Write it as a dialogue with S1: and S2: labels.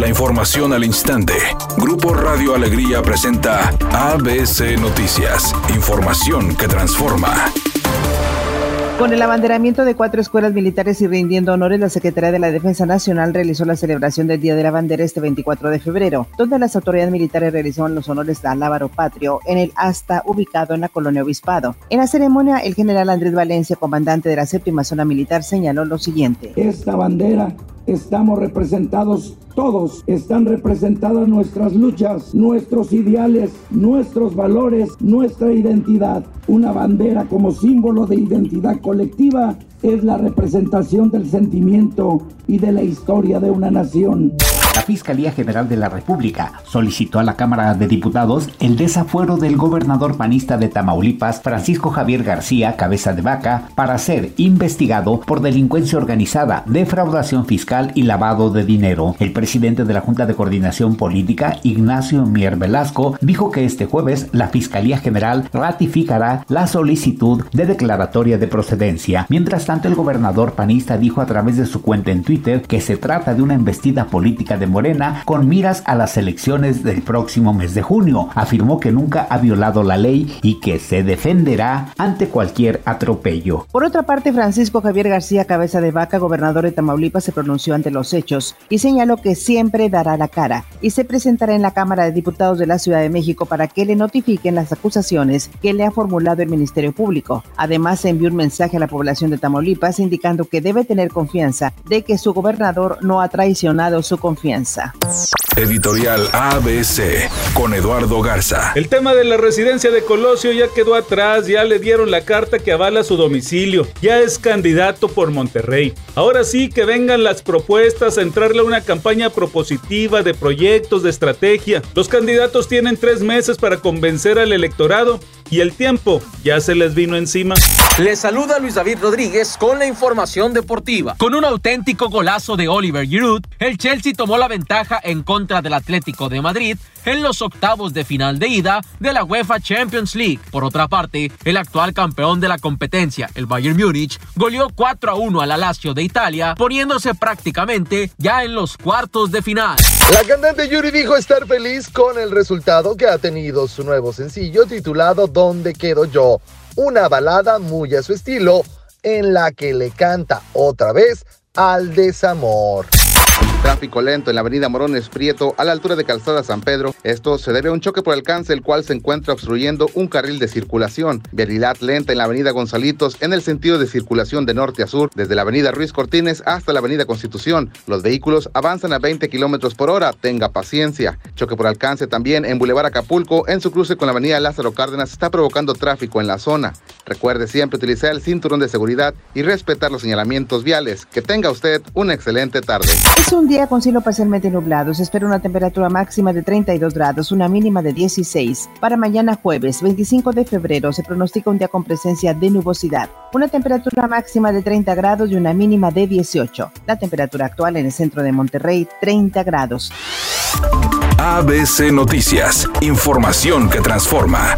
S1: La información al instante. Grupo Radio Alegría presenta ABC Noticias. Información que transforma.
S2: Con el abanderamiento de cuatro escuelas militares y rindiendo honores, la Secretaría de la Defensa Nacional realizó la celebración del Día de la Bandera este 24 de febrero, donde las autoridades militares realizaron los honores al Álvaro Patrio en el asta ubicado en la colonia Obispado. En la ceremonia, el general Andrés Valencia, comandante de la séptima zona militar, señaló lo siguiente.
S3: Esta bandera estamos representados todos, están representadas nuestras luchas, nuestros ideales, nuestros valores, nuestra identidad. Una bandera como símbolo de identidad colectiva es la representación del sentimiento y de la historia de una nación.
S4: La Fiscalía General de la República solicitó a la Cámara de Diputados el desafuero del gobernador panista de Tamaulipas, Francisco Javier García Cabeza de Vaca, para ser investigado por delincuencia organizada, defraudación fiscal y lavado de dinero. El presidente de la Junta de Coordinación Política, Ignacio Mier Velasco, dijo que este jueves la Fiscalía General ratificará la solicitud de declaratoria de procedencia. Mientras tanto, el gobernador panista dijo a través de su cuenta en Twitter que se trata de una embestida política de Morena con miras a las elecciones del próximo mes de junio. Afirmó que nunca ha violado la ley y que se defenderá ante cualquier atropello.
S2: Por otra parte, Francisco Javier García Cabeza de Vaca, gobernador de Tamaulipas, se pronunció ante los hechos y señaló que siempre dará la cara y se presentará en la Cámara de Diputados de la Ciudad de México para que le notifiquen las acusaciones que le ha formulado el Ministerio Público. Además, envió un mensaje a la población de Tamaulipas indicando que debe tener confianza de que su gobernador no ha traicionado su confianza
S1: Editorial ABC con Eduardo Garza.
S5: El tema de la residencia de Colosio ya quedó atrás, ya le dieron la carta que avala su domicilio, ya es candidato por Monterrey. Ahora sí que vengan las propuestas a entrarle a una campaña propositiva de proyectos, de estrategia. Los candidatos tienen tres meses para convencer al electorado y el tiempo ya se les vino encima.
S6: Les saluda Luis David Rodríguez con la información deportiva. Con un auténtico golazo de Oliver Giroud, el Chelsea tomó la ventaja en contra del Atlético de Madrid en los octavos de final de ida de la UEFA Champions League. Por otra parte, el actual campeón de la competencia, el Bayern Múnich, goleó 4 a 1 al Lazio de Italia, poniéndose prácticamente ya en los cuartos de final.
S7: La cantante Yuri dijo estar feliz con el resultado que ha tenido su nuevo sencillo titulado ¿Dónde quedo yo? Una balada muy a su estilo en la que le canta otra vez al desamor.
S8: Tráfico lento en la avenida Morones Prieto a la altura de Calzada San Pedro. Esto se debe a un choque por alcance el cual se encuentra obstruyendo un carril de circulación. Vialidad lenta en la avenida Gonzalitos en el sentido de circulación de norte a sur desde la avenida Ruiz Cortines hasta la avenida Constitución. Los vehículos avanzan a 20 kilómetros por hora. Tenga paciencia. Choque por alcance también en Boulevard Acapulco en su cruce con la avenida Lázaro Cárdenas está provocando tráfico en la zona. Recuerde siempre utilizar el cinturón de seguridad y respetar los señalamientos viales. Que tenga usted una excelente tarde.
S2: Día con cielo parcialmente nublado. Se espera una temperatura máxima de 32 grados, una mínima de 16. Para mañana jueves 25 de febrero se pronostica un día con presencia de nubosidad. Una temperatura máxima de 30 grados y una mínima de 18. La temperatura actual en el centro de Monterrey 30 grados.
S1: ABC Noticias. Información que transforma.